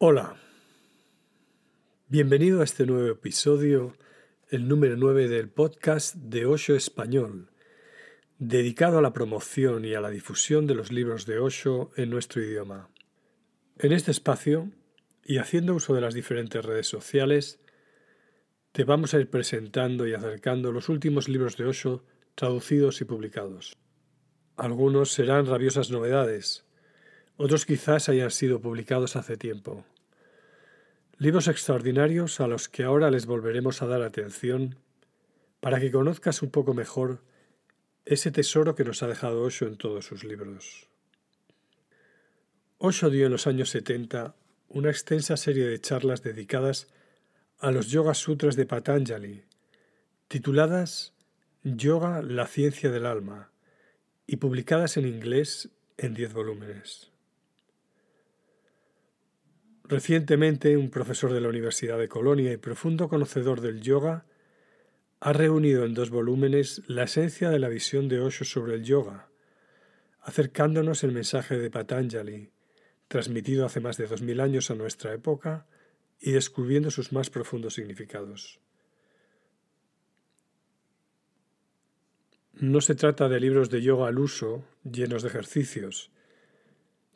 Hola, bienvenido a este nuevo episodio, el número 9 del podcast de Osho Español, dedicado a la promoción y a la difusión de los libros de Osho en nuestro idioma. En este espacio, y haciendo uso de las diferentes redes sociales, te vamos a ir presentando y acercando los últimos libros de Osho traducidos y publicados. Algunos serán rabiosas novedades, otros quizás hayan sido publicados hace tiempo. Libros extraordinarios a los que ahora les volveremos a dar atención para que conozcas un poco mejor ese tesoro que nos ha dejado Osho en todos sus libros. Osho dio en los años 70 una extensa serie de charlas dedicadas a los Yoga Sutras de Patanjali, tituladas Yoga, la ciencia del alma, y publicadas en inglés en diez volúmenes. Recientemente, un profesor de la Universidad de Colonia y profundo conocedor del yoga ha reunido en dos volúmenes la esencia de la visión de Osho sobre el yoga, acercándonos el mensaje de Patanjali, transmitido hace más de dos mil años a nuestra época, y descubriendo sus más profundos significados. No se trata de libros de yoga al uso, llenos de ejercicios,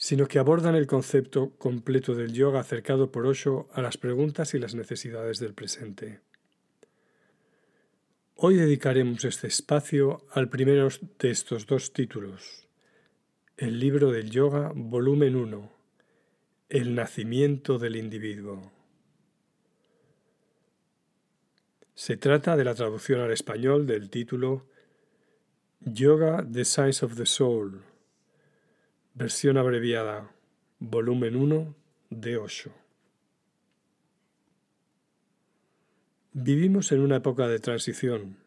sino que abordan el concepto completo del yoga acercado por Osho a las preguntas y las necesidades del presente. Hoy dedicaremos este espacio al primero de estos dos títulos, el libro del yoga, volumen 1, El nacimiento del individuo. Se trata de la traducción al español del título Yoga, the Science of the Soul, Versión abreviada, volumen 1 de Osho. Vivimos en una época de transición.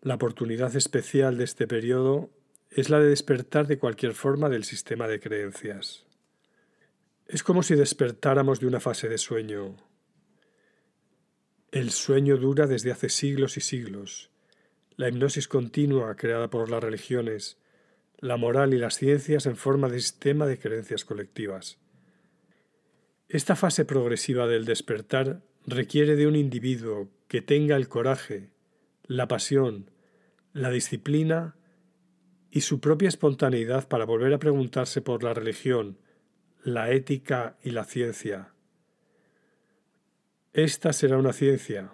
La oportunidad especial de este periodo es la de despertar de cualquier forma del sistema de creencias. Es como si despertáramos de una fase de sueño. El sueño dura desde hace siglos y siglos. La hipnosis continua creada por las religiones la moral y las ciencias en forma de sistema de creencias colectivas. Esta fase progresiva del despertar requiere de un individuo que tenga el coraje, la pasión, la disciplina y su propia espontaneidad para volver a preguntarse por la religión, la ética y la ciencia. Esta será una ciencia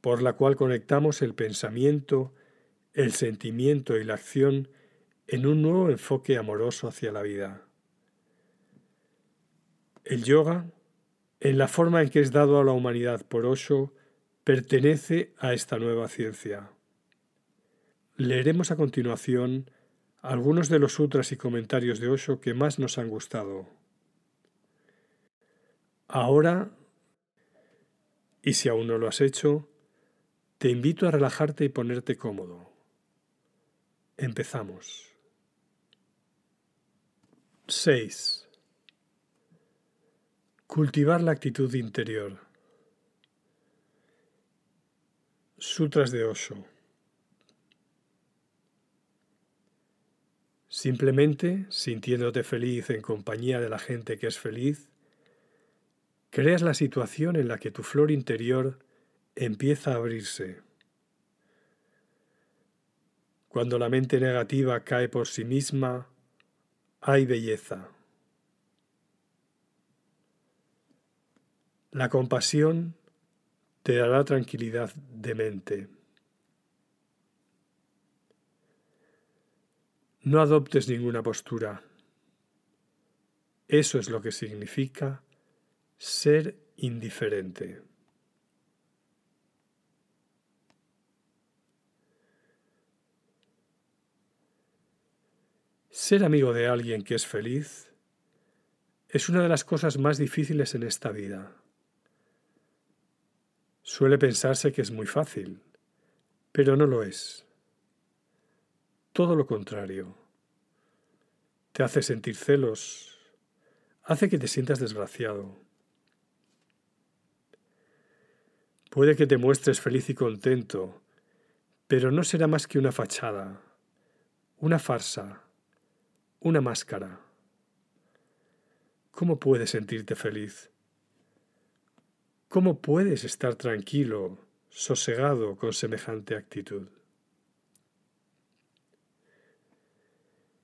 por la cual conectamos el pensamiento, el sentimiento y la acción en un nuevo enfoque amoroso hacia la vida. El yoga, en la forma en que es dado a la humanidad por Osho, pertenece a esta nueva ciencia. Leeremos a continuación algunos de los sutras y comentarios de Osho que más nos han gustado. Ahora, y si aún no lo has hecho, te invito a relajarte y ponerte cómodo. Empezamos. 6. Cultivar la actitud interior. Sutras de Osho. Simplemente, sintiéndote feliz en compañía de la gente que es feliz, creas la situación en la que tu flor interior empieza a abrirse. Cuando la mente negativa cae por sí misma, hay belleza. La compasión te dará tranquilidad de mente. No adoptes ninguna postura. Eso es lo que significa ser indiferente. Ser amigo de alguien que es feliz es una de las cosas más difíciles en esta vida. Suele pensarse que es muy fácil, pero no lo es. Todo lo contrario. Te hace sentir celos, hace que te sientas desgraciado. Puede que te muestres feliz y contento, pero no será más que una fachada, una farsa una máscara. ¿cómo puedes sentirte feliz? ¿Cómo puedes estar tranquilo, sosegado con semejante actitud?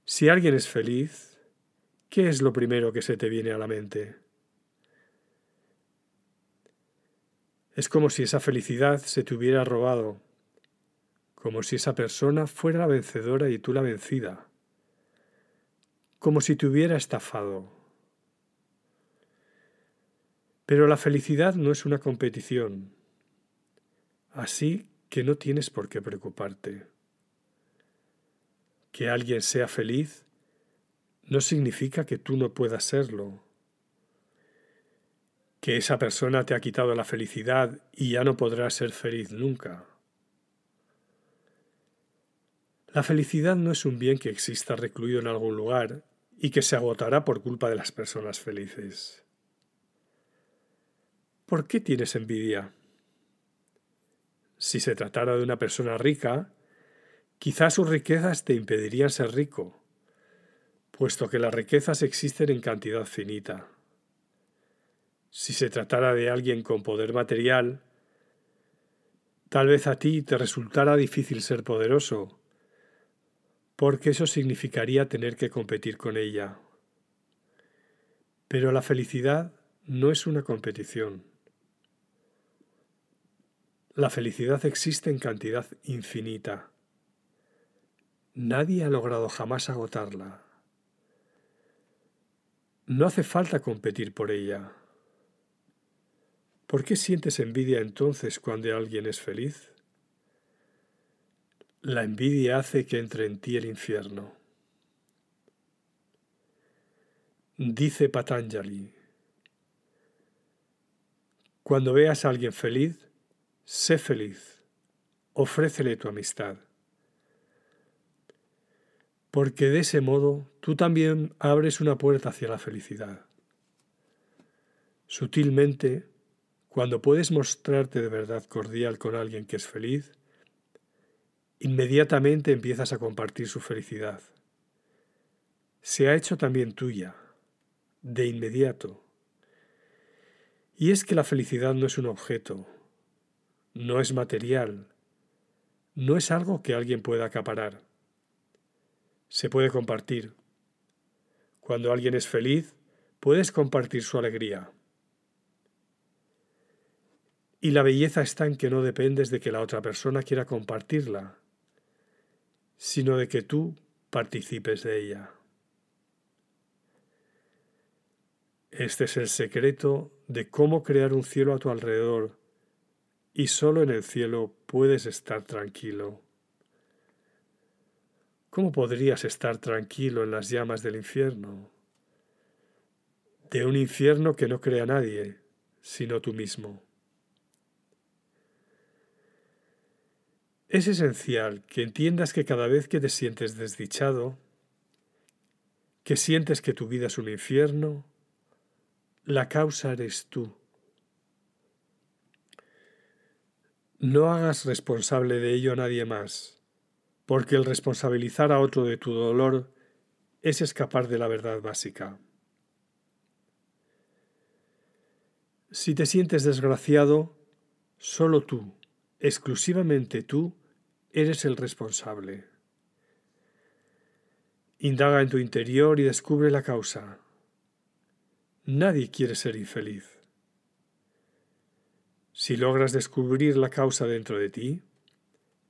Si alguien es feliz, ¿qué es lo primero que se te viene a la mente? Es como si esa felicidad se te hubiera robado, como si esa persona fuera la vencedora y tú la vencida, como si te hubiera estafado. Pero la felicidad no es una competición, así que no tienes por qué preocuparte. Que alguien sea feliz no significa que tú no puedas serlo. Que esa persona te ha quitado la felicidad y ya no podrás ser feliz nunca. La felicidad no es un bien que exista recluido en algún lugar y que se agotará por culpa de las personas felices. ¿Por qué tienes envidia? Si se tratara de una persona rica, quizás sus riquezas te impedirían ser rico, puesto que las riquezas existen en cantidad finita. Si se tratara de alguien con poder material, tal vez a ti te resultara difícil ser poderoso, porque eso significaría tener que competir con ella. Pero la felicidad no es una competición. La felicidad existe en cantidad infinita. Nadie ha logrado jamás agotarla. No hace falta competir por ella. ¿Por qué sientes envidia entonces cuando alguien es feliz? La envidia hace que entre en ti el infierno. Dice Patanjali, cuando veas a alguien feliz, Sé feliz, ofrécele tu amistad. Porque de ese modo tú también abres una puerta hacia la felicidad. Sutilmente, cuando puedes mostrarte de verdad cordial con alguien que es feliz, inmediatamente empiezas a compartir su felicidad. Se ha hecho también tuya, de inmediato. Y es que la felicidad no es un objeto, no es material, no es algo que alguien pueda acaparar. Se puede compartir. Cuando alguien es feliz, puedes compartir su alegría. Y la belleza está en que no dependes de que la otra persona quiera compartirla, sino de que tú participes de ella. Este es el secreto de cómo crear un cielo a tu alrededor y solo en el cielo puedes estar tranquilo. ¿Cómo podrías estar tranquilo en las llamas del infierno? De un infierno que no crea nadie, sino tú mismo. Es esencial que entiendas que cada vez que te sientes desdichado, que sientes que tu vida es un infierno, la causa eres tú. No hagas responsable de ello a nadie más, porque el responsabilizar a otro de tu dolor es escapar de la verdad básica. Si te sientes desgraciado, solo tú, exclusivamente tú, eres el responsable. Indaga en tu interior y descubre la causa. Nadie quiere ser infeliz. Si logras descubrir la causa dentro de ti,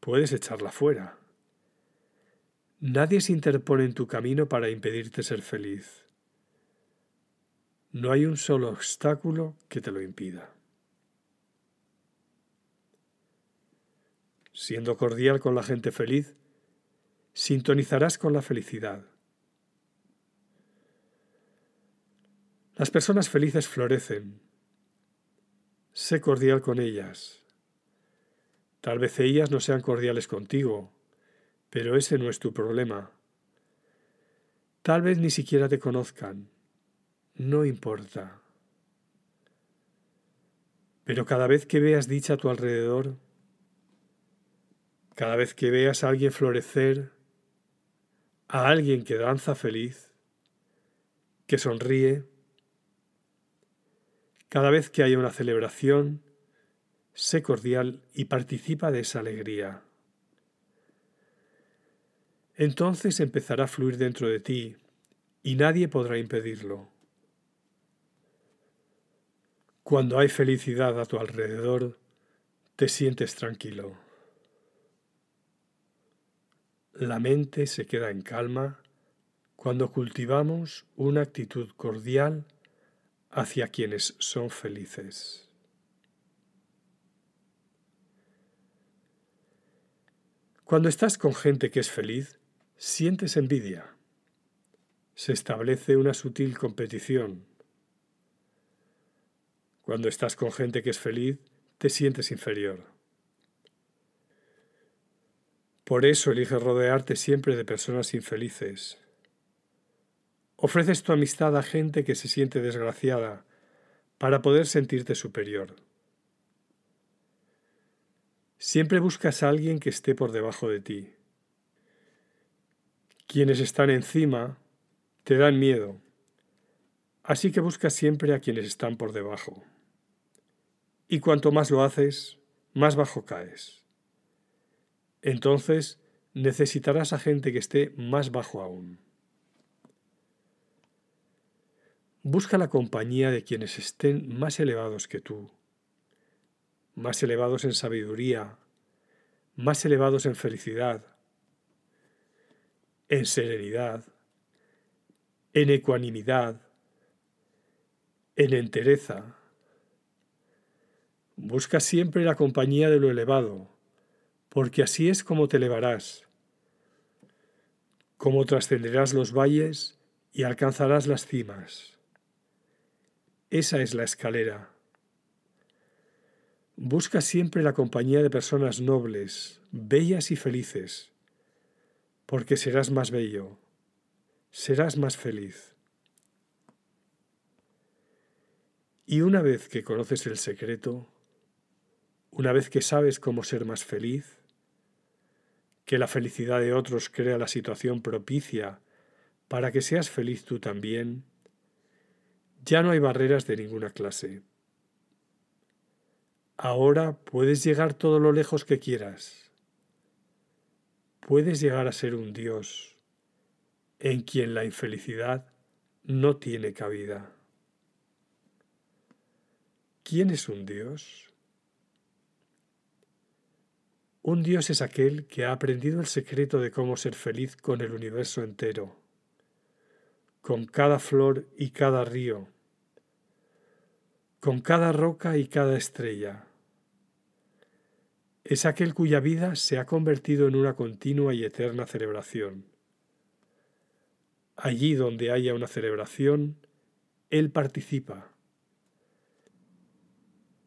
puedes echarla fuera. Nadie se interpone en tu camino para impedirte ser feliz. No hay un solo obstáculo que te lo impida. Siendo cordial con la gente feliz, sintonizarás con la felicidad. Las personas felices florecen, Sé cordial con ellas. Tal vez ellas no sean cordiales contigo, pero ese no es tu problema. Tal vez ni siquiera te conozcan. No importa. Pero cada vez que veas dicha a tu alrededor, cada vez que veas a alguien florecer, a alguien que danza feliz, que sonríe, Cada vez que haya una celebración, sé cordial y participa de esa alegría. Entonces empezará a fluir dentro de ti y nadie podrá impedirlo. Cuando hay felicidad a tu alrededor, te sientes tranquilo. La mente se queda en calma cuando cultivamos una actitud cordial hacia quienes son felices. Cuando estás con gente que es feliz, sientes envidia. Se establece una sutil competición cuando estás con gente que es feliz, te sientes inferior. Por eso eliges rodearte siempre de personas infelices. Ofreces tu amistad a gente que se siente desgraciada para poder sentirte superior. Siempre buscas a alguien que esté por debajo de ti. Quienes están encima te dan miedo, así que buscas siempre a quienes están por debajo y cuanto más lo haces, más bajo caes. Entonces necesitarás a gente que esté más bajo aún. Busca la compañía de quienes estén más elevados que tú, más elevados en sabiduría, más elevados en felicidad, en serenidad, en ecuanimidad, en entereza, Busca siempre la compañía de lo elevado, porque así es como te elevarás, como trascenderás los valles y alcanzarás las cimas. Esa es la escalera. Busca siempre la compañía de personas nobles, bellas y felices, porque serás más bello, serás más feliz. Y una vez que conoces el secreto, una vez que sabes cómo ser más feliz, que la felicidad de otros crea la situación propicia para que seas feliz tú también, ya no hay barreras de ninguna clase. Ahora puedes llegar todo lo lejos que quieras. Puedes llegar a ser un Dios en quien la infelicidad no tiene cabida. ¿Quién es un Dios? Un Dios es aquel que ha aprendido el secreto de cómo ser feliz con el universo entero, con cada flor y cada río, con cada roca y cada estrella. Es aquel cuya vida se ha convertido en una continua y eterna celebración. Allí donde haya una celebración, Él participa,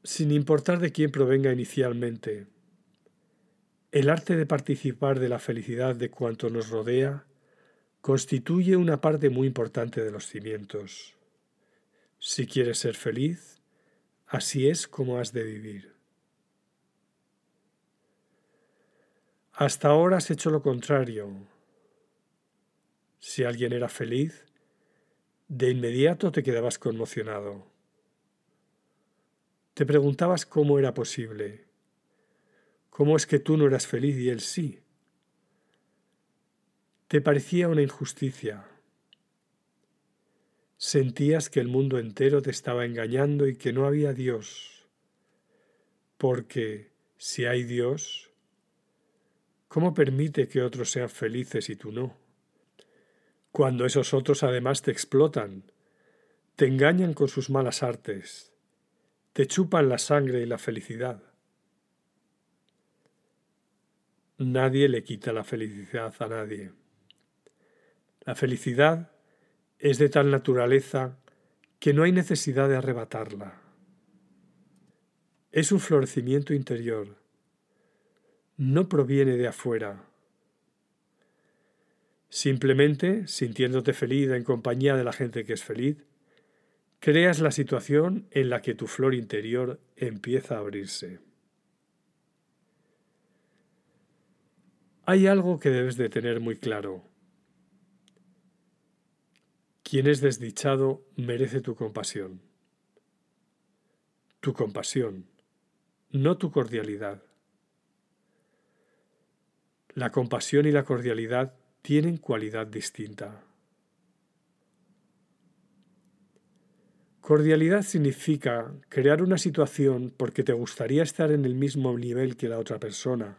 sin importar de quién provenga inicialmente el arte de participar de la felicidad de cuanto nos rodea constituye una parte muy importante de los cimientos. Si quieres ser feliz, así es como has de vivir. Hasta ahora has hecho lo contrario. Si alguien era feliz, de inmediato te quedabas conmocionado. Te preguntabas cómo era posible ¿Cómo es que tú no eras feliz y él sí? Te parecía una injusticia. Sentías que el mundo entero te estaba engañando y que no había Dios. Porque si hay Dios, ¿cómo permite que otros sean felices y tú no? Cuando esos otros además te explotan, te engañan con sus malas artes, te chupan la sangre y la felicidad. Nadie le quita la felicidad a nadie. La felicidad es de tal naturaleza que no hay necesidad de arrebatarla. Es un florecimiento interior. No proviene de afuera. Simplemente, sintiéndote feliz en compañía de la gente que es feliz, creas la situación en la que tu flor interior empieza a abrirse. Hay algo que debes de tener muy claro. Quien es desdichado merece tu compasión. tu compasión, no tu cordialidad. La compasión y la cordialidad tienen cualidad distinta. Cordialidad significa crear una situación porque te gustaría estar en el mismo nivel que la otra persona.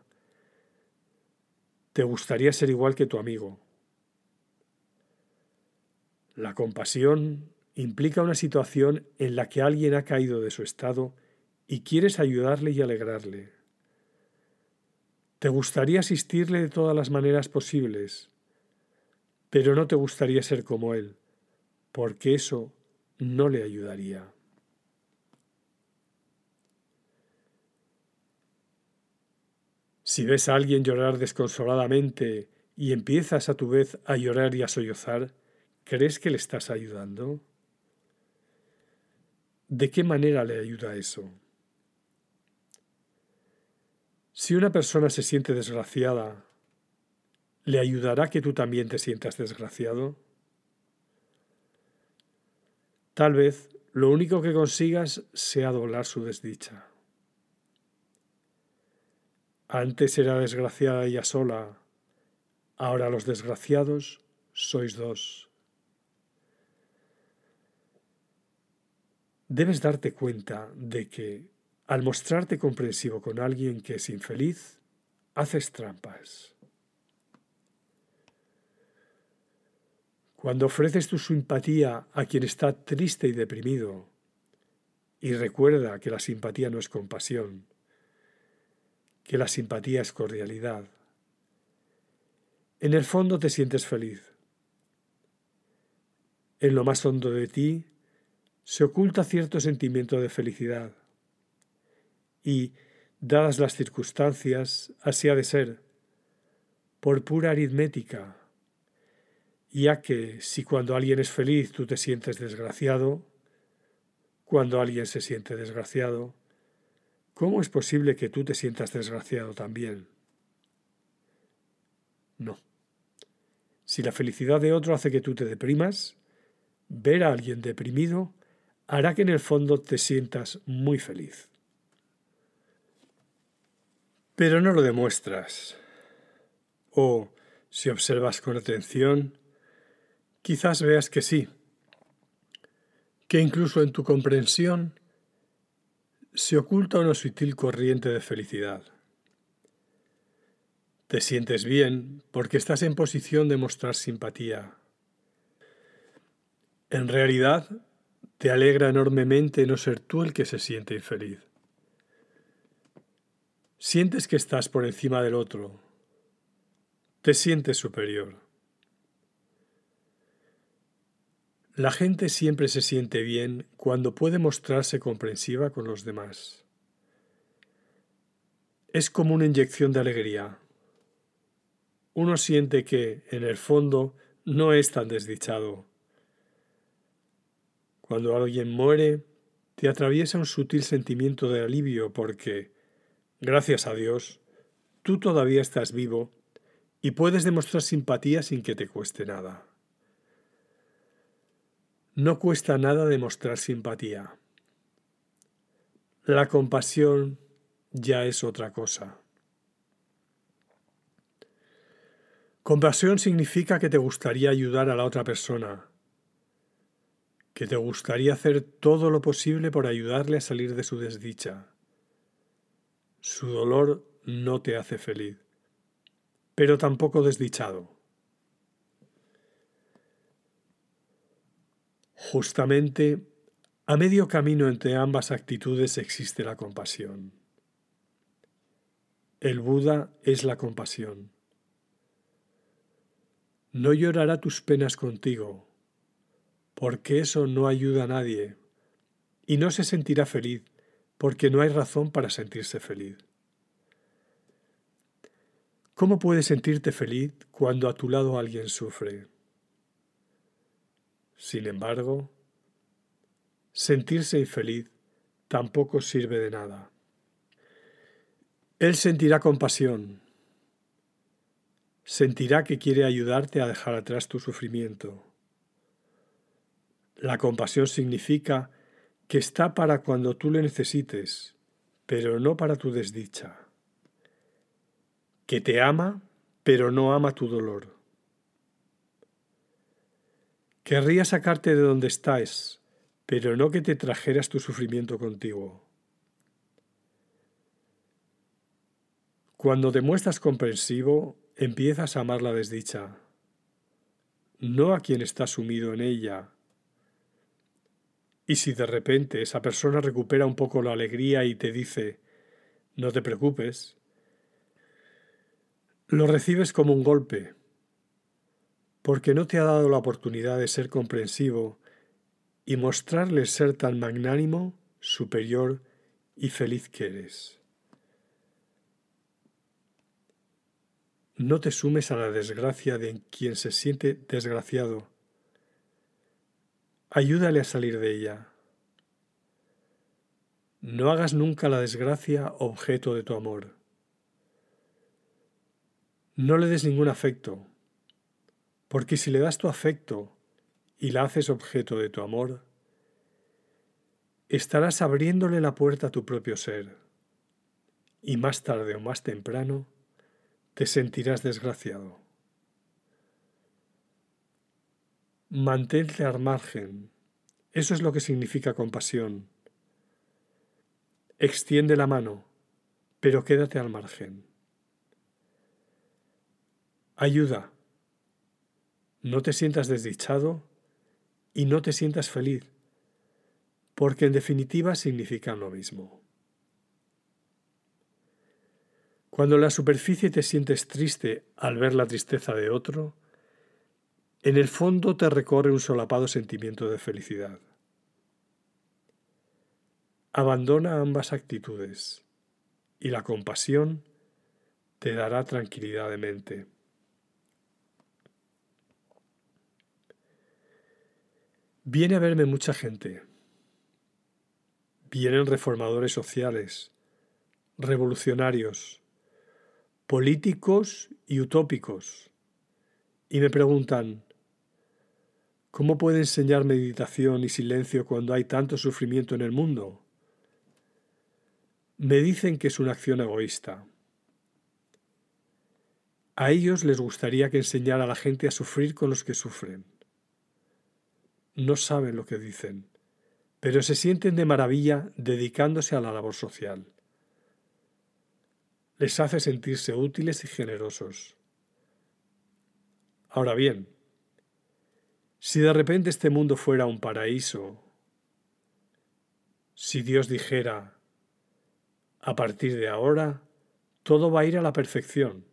Te gustaría ser igual que tu amigo. La compasión implica una situación en la que alguien ha caído de su estado y quieres ayudarle y alegrarle. Te gustaría asistirle de todas las maneras posibles, pero no te gustaría ser como él, porque eso no le ayudaría. Si ves a alguien llorar desconsoladamente y empiezas a tu vez a llorar y a sollozar, ¿crees que le estás ayudando? ¿De qué manera le ayuda eso? Si una persona se siente desgraciada, ¿le ayudará que tú también te sientas desgraciado? Tal vez lo único que consigas sea doblar su desdicha. Antes era desgraciada ella sola, ahora los desgraciados sois dos. Debes darte cuenta de que, al mostrarte comprensivo con alguien que es infeliz, haces trampas. Cuando ofreces tu simpatía a quien está triste y deprimido, y recuerda que la simpatía no es compasión, que la simpatía es cordialidad, en el fondo te sientes feliz. En lo más hondo de ti se oculta cierto sentimiento de felicidad. Y, dadas las circunstancias, así ha de ser, por pura aritmética, ya que si cuando alguien es feliz tú te sientes desgraciado, cuando alguien se siente desgraciado, ¿cómo es posible que tú te sientas desgraciado también? No. Si la felicidad de otro hace que tú te deprimas, ver a alguien deprimido hará que en el fondo te sientas muy feliz. Pero no lo demuestras. O, si observas con atención, quizás veas que sí, que incluso en tu comprensión se oculta una sutil corriente de felicidad. Te sientes bien porque estás en posición de mostrar simpatía. En realidad, te alegra enormemente no ser tú el que se siente infeliz. Sientes que estás por encima del otro. Te sientes superior. La gente siempre se siente bien cuando puede mostrarse comprensiva con los demás. Es como una inyección de alegría. Uno siente que, en el fondo, no es tan desdichado. Cuando alguien muere, te atraviesa un sutil sentimiento de alivio porque, gracias a Dios, tú todavía estás vivo y puedes demostrar simpatía sin que te cueste nada. No cuesta nada demostrar simpatía. La compasión ya es otra cosa. Compasión significa que te gustaría ayudar a la otra persona, que te gustaría hacer todo lo posible por ayudarle a salir de su desdicha. Su dolor no te hace feliz, pero tampoco desdichado. Justamente a medio camino entre ambas actitudes existe la compasión. El Buda es la compasión. No llorará tus penas contigo, porque eso no ayuda a nadie, y no se sentirá feliz, porque no hay razón para sentirse feliz. ¿Cómo puedes sentirte feliz cuando a tu lado alguien sufre? Sin embargo, sentirse infeliz tampoco sirve de nada. Él sentirá compasión, sentirá que quiere ayudarte a dejar atrás tu sufrimiento. La compasión significa que está para cuando tú le necesites, pero no para tu desdicha, que te ama, pero no ama tu dolor. Querría sacarte de donde estás, pero no que te trajeras tu sufrimiento contigo. Cuando te muestras comprensivo, empiezas a amar la desdicha, no a quien está sumido en ella. Y si de repente esa persona recupera un poco la alegría y te dice, no te preocupes, lo recibes como un golpe, porque no te ha dado la oportunidad de ser comprensivo y mostrarle ser tan magnánimo, superior y feliz que eres. No te sumes a la desgracia de quien se siente desgraciado. Ayúdale a salir de ella. No hagas nunca la desgracia objeto de tu amor. No le des ningún afecto, porque si le das tu afecto y la haces objeto de tu amor, estarás abriéndole la puerta a tu propio ser, y más tarde o más temprano te sentirás desgraciado. Mantente al margen. Eso es lo que significa compasión. Extiende la mano, pero quédate al margen. Ayuda. No te sientas desdichado y no te sientas feliz, porque en definitiva significan lo mismo. Cuando en la superficie te sientes triste al ver la tristeza de otro, en el fondo te recorre un solapado sentimiento de felicidad. Abandona ambas actitudes y la compasión te dará tranquilidad de mente. Viene a verme mucha gente. Vienen reformadores sociales, revolucionarios, políticos y utópicos, y me preguntan, ¿cómo puede enseñar meditación y silencio cuando hay tanto sufrimiento en el mundo? Me dicen que es una acción egoísta. A ellos les gustaría que enseñara a la gente a sufrir con los que sufren. No saben lo que dicen, pero se sienten de maravilla dedicándose a la labor social les hace sentirse útiles y generosos. Ahora bien, si de repente este mundo fuera un paraíso, si Dios dijera, a partir de ahora, todo va a ir a la perfección,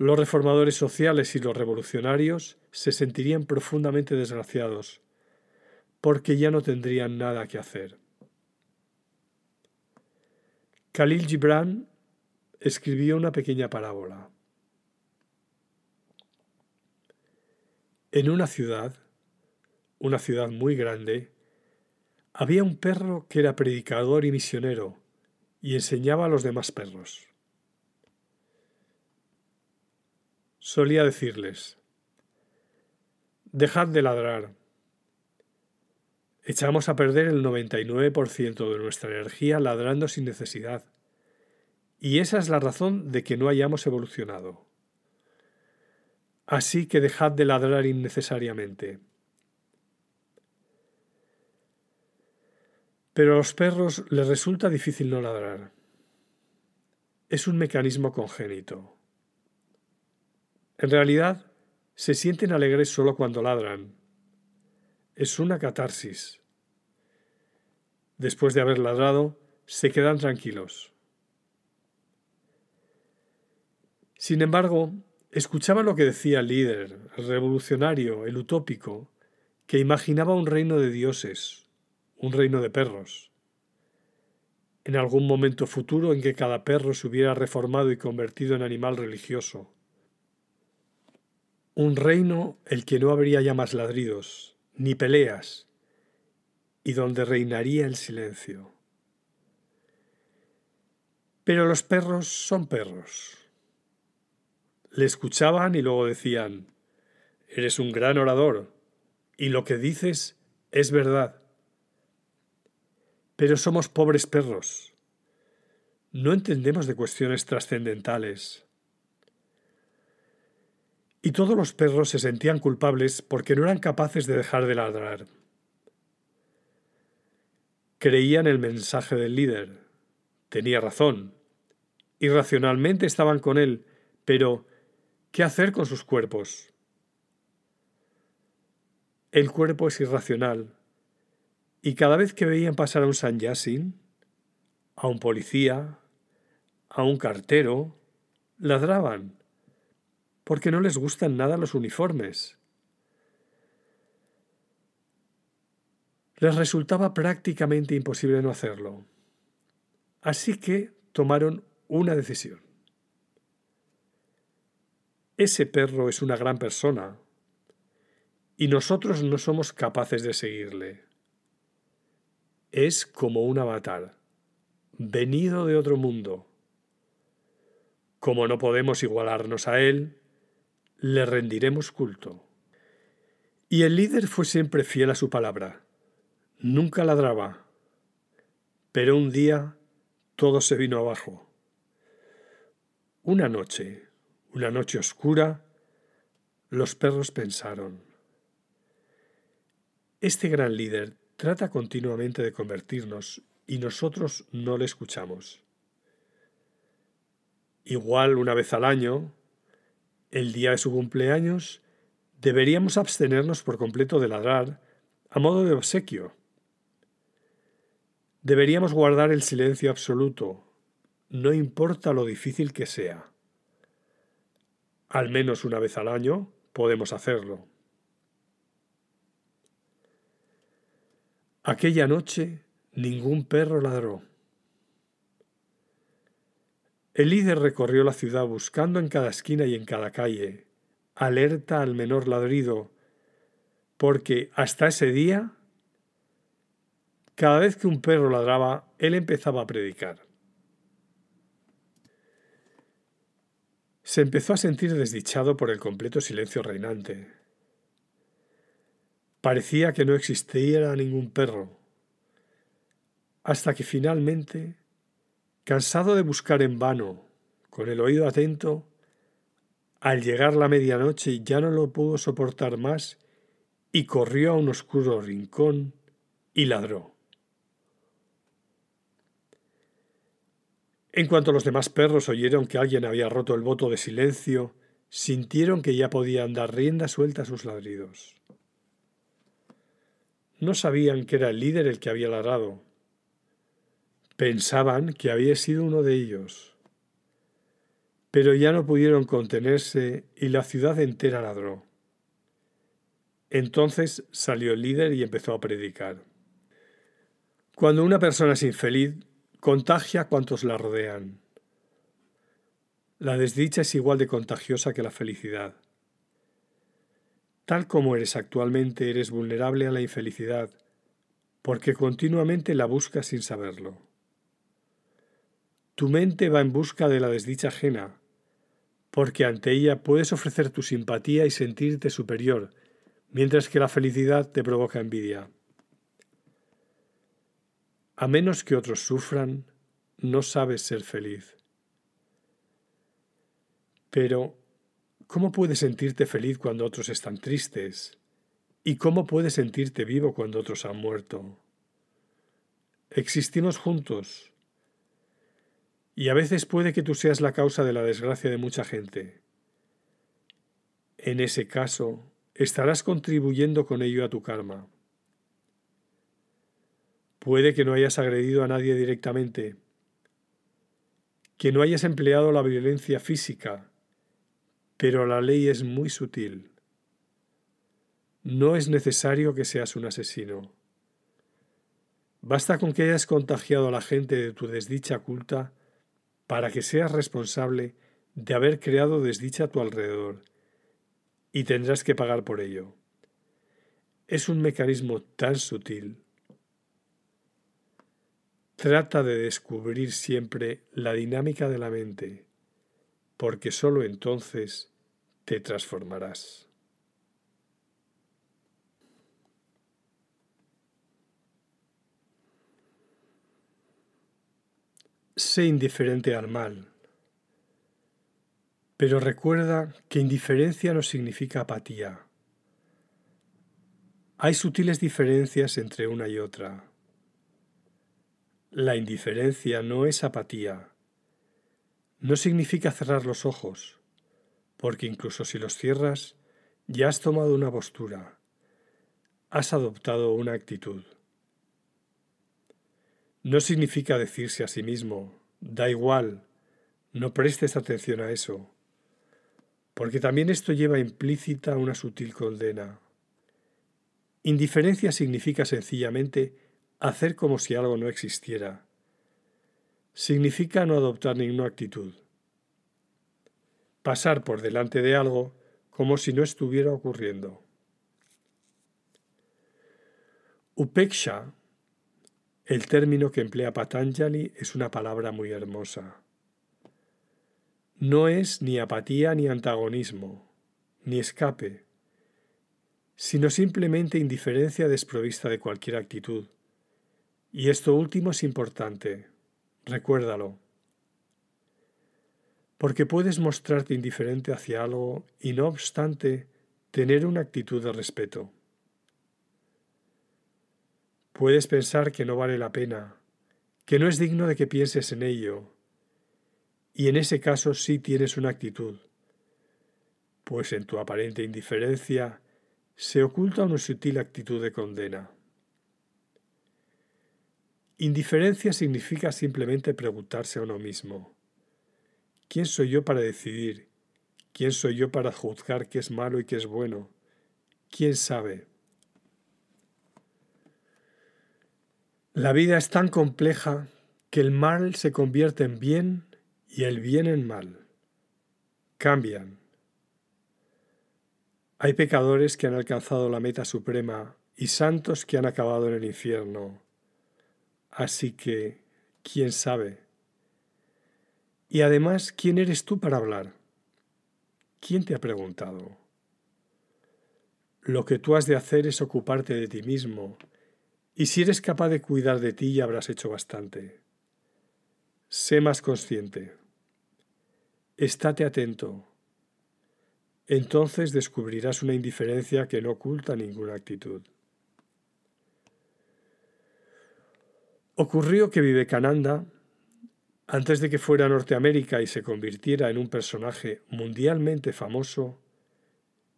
los reformadores sociales y los revolucionarios se sentirían profundamente desgraciados, porque ya no tendrían nada que hacer. Khalil Gibran escribió una pequeña parábola. En una ciudad, una ciudad muy grande, había un perro que era predicador y misionero y enseñaba a los demás perros. Solía decirles, dejad de ladrar, Echamos a perder el 99% de nuestra energía ladrando sin necesidad. Y esa es la razón de que no hayamos evolucionado. Así que dejad de ladrar innecesariamente. Pero a los perros les resulta difícil no ladrar. Es un mecanismo congénito. En realidad, se sienten alegres solo cuando ladran. Es una catarsis después de haber ladrado, se quedan tranquilos. Sin embargo, escuchaban lo que decía el líder, el revolucionario, el utópico, que imaginaba un reino de dioses, un reino de perros. En algún momento futuro en que cada perro se hubiera reformado y convertido en animal religioso. Un reino el que no habría ya más ladridos, ni peleas, y donde reinaría el silencio. Pero los perros son perros. Le escuchaban y luego decían, Eres un gran orador, y lo que dices Es verdad. Pero somos pobres perros. No entendemos de cuestiones trascendentales. Y todos los perros se sentían culpables porque no eran capaces de dejar de ladrar. Creían el mensaje del líder. Tenía razón. Irracionalmente estaban con él, pero ¿qué hacer con sus cuerpos? El cuerpo es irracional, y cada vez que veían pasar a un San Yasin, a un policía, a un cartero, ladraban, porque no les gustan nada los uniformes. Les resultaba prácticamente imposible no hacerlo. Así que tomaron una decisión. Ese perro es una gran persona y nosotros no somos capaces de seguirle. Es como un avatar, venido de otro mundo. Como no podemos igualarnos a él, le rendiremos culto. Y el líder fue siempre fiel a su palabra. Nunca ladraba. Pero un día todo se vino abajo. Una noche, una noche oscura, los perros pensaron. Este gran líder trata continuamente de convertirnos y nosotros no le escuchamos. Igual una vez al año, el día de su cumpleaños, deberíamos abstenernos por completo de ladrar a modo de obsequio. Deberíamos guardar el silencio absoluto, no importa lo difícil que sea. Al menos una vez al año podemos hacerlo. Aquella noche ningún perro ladró. El líder recorrió la ciudad buscando en cada esquina y en cada calle, alerta al menor ladrido, porque hasta ese día cada vez que un perro ladraba, él empezaba a predicar. Se empezó a sentir desdichado por el completo silencio reinante. Parecía que no existía ningún perro, hasta que finalmente, cansado de buscar en vano, con el oído atento, al llegar la medianoche ya no lo pudo soportar más y corrió a un oscuro rincón y ladró. En cuanto los demás perros oyeron que alguien había roto el voto de silencio, sintieron que ya podían dar rienda suelta a sus ladridos. No sabían que era el líder el que había ladrado. Pensaban que había sido uno de ellos. Pero ya no pudieron contenerse y la ciudad entera ladró. Entonces salió el líder y empezó a predicar. Cuando una persona es infeliz, Contagia a cuantos la rodean. La desdicha es igual de contagiosa que la felicidad. Tal como eres actualmente, eres vulnerable a la infelicidad, porque continuamente la buscas sin saberlo. Tu mente va en busca de la desdicha ajena, porque ante ella puedes ofrecer tu simpatía y sentirte superior, mientras que la felicidad te provoca envidia. A menos que otros sufran, no sabes ser feliz. Pero, ¿cómo puedes sentirte feliz cuando otros están tristes? ¿Y cómo puedes sentirte vivo cuando otros han muerto? Existimos juntos. Y a veces puede que tú seas la causa de la desgracia de mucha gente. En ese caso, estarás contribuyendo con ello a tu karma. Puede que no hayas agredido a nadie directamente, que no hayas empleado la violencia física, pero la ley es muy sutil. No es necesario que seas un asesino. Basta con que hayas contagiado a la gente de tu desdicha culta para que seas responsable de haber creado desdicha a tu alrededor, y tendrás que pagar por ello. Es un mecanismo tan sutil Trata de descubrir siempre la dinámica de la mente, porque sólo entonces te transformarás. Sé indiferente al mal. Pero recuerda que indiferencia no significa apatía. Hay sutiles diferencias entre una y otra. La indiferencia no es apatía. No significa cerrar los ojos, porque incluso si los cierras, ya has tomado una postura, has adoptado una actitud. No significa decirse a sí mismo, da igual, no prestes atención a eso, porque también esto lleva implícita una sutil condena. Indiferencia significa sencillamente hacer como si algo no existiera. Significa no adoptar ninguna actitud. Pasar por delante de algo como si no estuviera ocurriendo. Upeksha el término que emplea Patanjali es una palabra muy hermosa. No es ni apatía ni antagonismo, ni escape, sino simplemente indiferencia desprovista de cualquier actitud. Y esto último es importante, recuérdalo. Porque puedes mostrarte indiferente hacia algo y no obstante tener una actitud de respeto. Puedes pensar que no vale la pena, que no es digno de que pienses en ello, y en ese caso sí tienes una actitud, pues en tu aparente indiferencia se oculta una sutil actitud de condena. Indiferencia significa simplemente preguntarse a uno mismo, ¿quién soy yo para decidir? ¿Quién soy yo para juzgar qué es malo y qué es bueno? ¿Quién sabe? La vida es tan compleja que el mal se convierte en bien y el bien en mal. Cambian. Hay pecadores que han alcanzado la meta suprema y santos que han acabado en el infierno. Así que, ¿quién sabe? Y además, ¿quién eres tú para hablar? ¿Quién te ha preguntado? Lo que tú has de hacer es ocuparte de ti mismo y si eres capaz de cuidar de ti ya habrás hecho bastante. Sé más consciente. Estate atento. Entonces descubrirás una indiferencia que no oculta ninguna actitud. Ocurrió que Vivekananda, antes de que fuera a Norteamérica y se convirtiera en un personaje mundialmente famoso,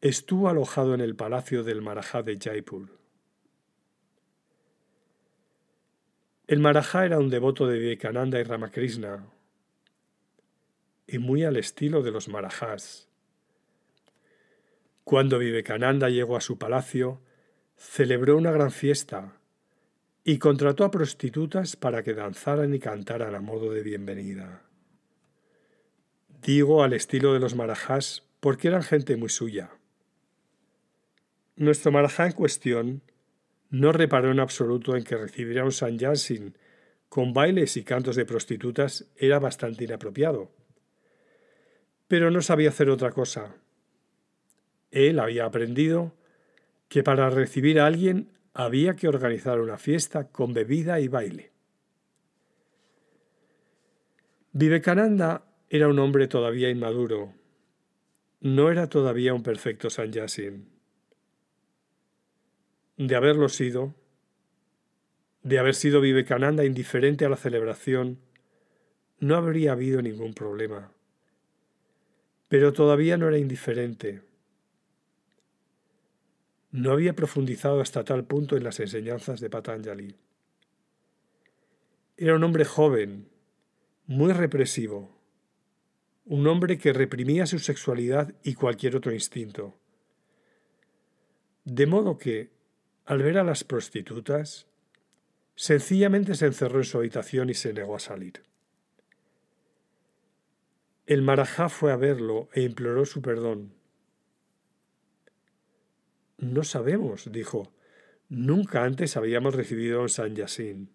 estuvo alojado en el palacio del Marajá de Jaipur. El Marajá era un devoto de Vivekananda y Ramakrishna, y muy al estilo de los Marajás. Cuando Vivekananda llegó a su palacio, celebró una gran fiesta y contrató a prostitutas para que danzaran y cantaran a modo de bienvenida. Digo al estilo de los Marajás porque eran gente muy suya. Nuestro Marajá en cuestión no reparó en absoluto en que recibir a un Yasin con bailes y cantos de prostitutas era bastante inapropiado. Pero no sabía hacer otra cosa. Él había aprendido que para recibir a alguien había que organizar una fiesta con bebida y baile. Vivekananda era un hombre todavía inmaduro. No era todavía un perfecto Yasin de haberlo sido, de haber sido Vivekananda indiferente a la celebración, no habría habido ningún problema. Pero todavía no era indiferente. No había profundizado hasta tal punto en las enseñanzas de Patanjali. Era un hombre joven, muy represivo, un hombre que reprimía su sexualidad y cualquier otro instinto. De modo que, al ver a las prostitutas, sencillamente se encerró en su habitación y se negó a salir. El marajá fue a verlo e imploró su perdón. No sabemos, dijo. Nunca antes habíamos recibido a un San Yasín.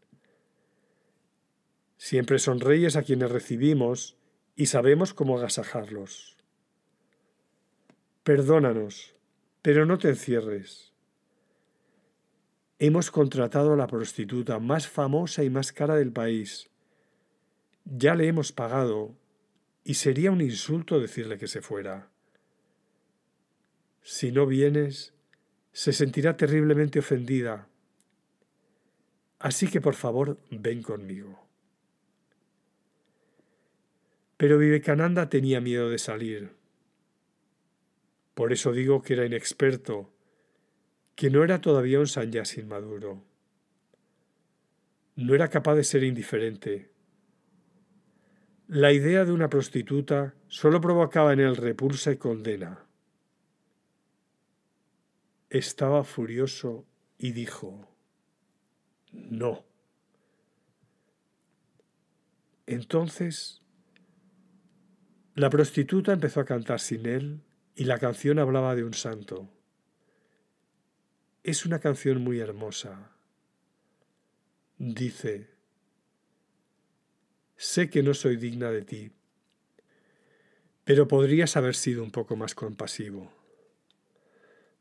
Siempre son reyes a quienes recibimos y sabemos cómo agasajarlos. Perdónanos, pero no te encierres. Hemos contratado a la prostituta más famosa y más cara del país. Ya le hemos pagado y sería un insulto decirle que se fuera. Si no vienes, se sentirá terriblemente ofendida. Así que por favor, ven conmigo. Pero Vivekananda tenía miedo de salir. Por eso digo que era inexperto, que no era todavía un sannyasi maduro. No era capaz de ser indiferente. La idea de una prostituta solo provocaba en él repulsa y condena. Estaba furioso y dijo, no. Entonces, la prostituta empezó a cantar sin él y la canción hablaba de un santo. Es una canción muy hermosa. Dice, sé que no soy digna de ti, pero podrías haber sido un poco más compasivo.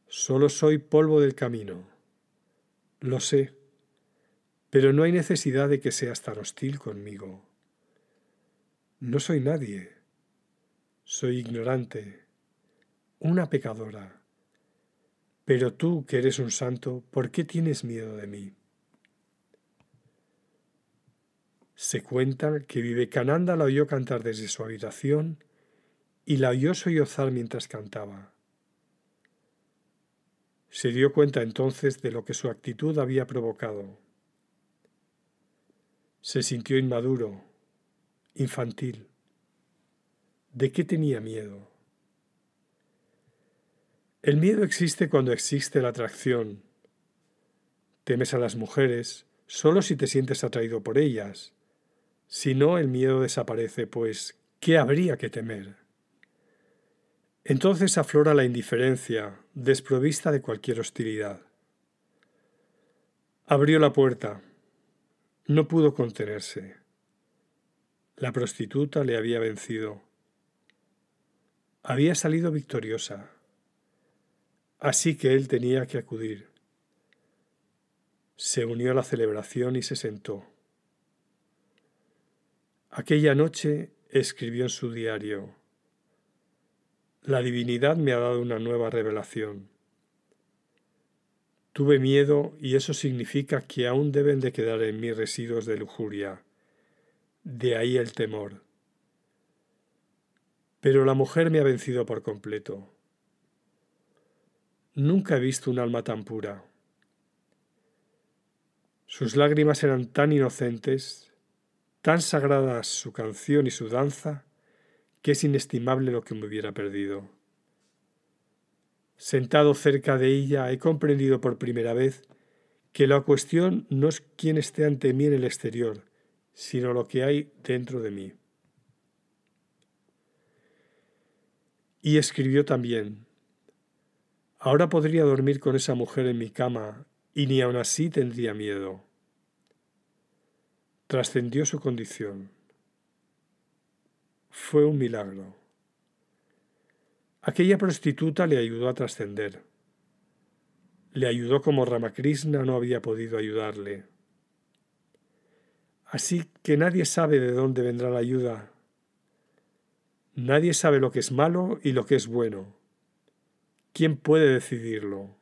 Solo soy polvo del camino. Lo sé, pero no hay necesidad de que seas tan hostil conmigo. No soy nadie. Soy ignorante, una pecadora. Pero tú, que eres un santo, ¿por qué tienes miedo de mí? Se cuenta que Vivekananda la oyó cantar desde su habitación y la oyó sollozar mientras cantaba. Se dio cuenta entonces de lo que su actitud había provocado. Se sintió inmaduro, infantil. ¿De qué tenía miedo? El miedo existe cuando existe la atracción. Temes a las mujeres solo si te sientes atraído por ellas. Si no, el miedo desaparece, pues ¿qué habría que temer? Entonces aflora la indiferencia, desprovista de cualquier hostilidad. Abrió la puerta. No pudo contenerse. La prostituta le había vencido. Había salido victoriosa. Así que él tenía que acudir. Se unió a la celebración y se sentó. Aquella noche escribió en su diario, La divinidad me ha dado una nueva revelación. Tuve miedo y eso significa que aún deben de quedar en mí residuos de lujuria. De ahí el temor. Pero la mujer me ha vencido por completo. Nunca he visto un alma tan pura. Sus lágrimas eran tan inocentes, tan sagradas su canción y su danza, que es inestimable lo que me hubiera perdido. Sentado cerca de ella he comprendido por primera vez que la cuestión no es quién esté ante mí en el exterior, sino lo que hay dentro de mí. Y escribió también, ahora podría dormir con esa mujer en mi cama y ni aun así tendría miedo. Trascendió su condición. Fue un milagro. Aquella prostituta le ayudó a trascender. Le ayudó como Ramakrishna no había podido ayudarle. Así que nadie sabe de dónde vendrá la ayuda. Nadie sabe lo que es malo y lo que es bueno. ¿Quién puede decidirlo?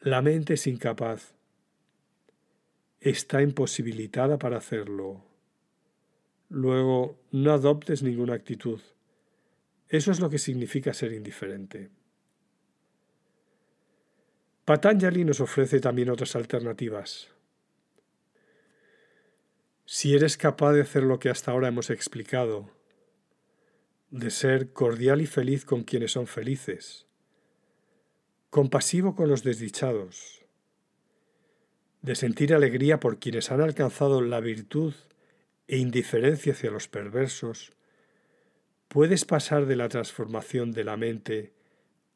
La mente es incapaz. Está imposibilitada para hacerlo. Luego, no adoptes ninguna actitud. Eso es lo que significa ser indiferente. Patanjali nos ofrece también otras alternativas. Si eres capaz de hacer lo que hasta ahora hemos explicado, de ser cordial y feliz con quienes son felices, compasivo con los desdichados, de sentir alegría por quienes han alcanzado la virtud e indiferencia hacia los perversos, puedes pasar de la transformación de la mente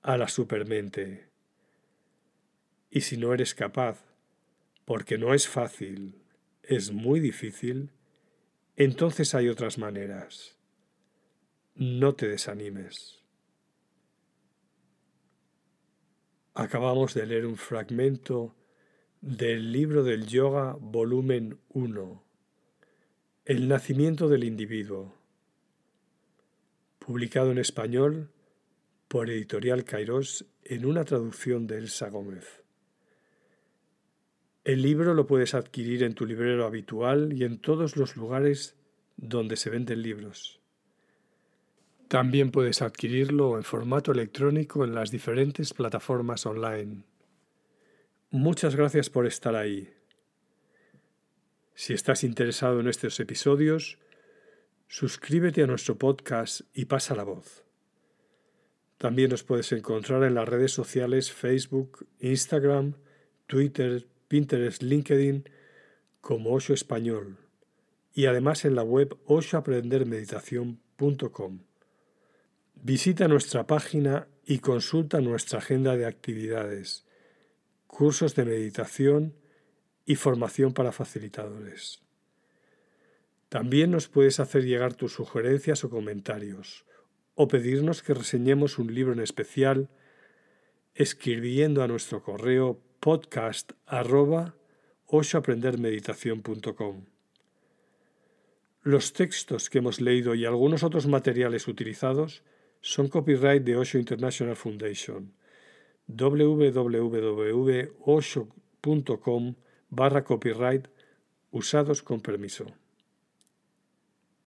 a la supermente. Y si no eres capaz, porque no es fácil, es muy difícil, entonces hay otras maneras. No te desanimes. Acabamos de leer un fragmento del libro del yoga volumen 1 El nacimiento del individuo, publicado en español por Editorial Kairos en una traducción de Elsa Gómez. El libro lo puedes adquirir en tu librero habitual y en todos los lugares donde se venden libros. También puedes adquirirlo en formato electrónico en las diferentes plataformas online. Muchas gracias por estar ahí. Si estás interesado en estos episodios, suscríbete a nuestro podcast y pasa la voz. También nos puedes encontrar en las redes sociales Facebook, Instagram, Twitter, Pinterest, LinkedIn como Osho Español y además en la web oshoaprendermeditación.com. Visita nuestra página y consulta nuestra agenda de actividades, cursos de meditación y formación para facilitadores. También nos puedes hacer llegar tus sugerencias o comentarios o pedirnos que reseñemos un libro en especial escribiendo a nuestro correo podcast Los textos que hemos leído y algunos otros materiales utilizados son copyright de Osho International Foundation www.osho.com barra copyright usados con permiso.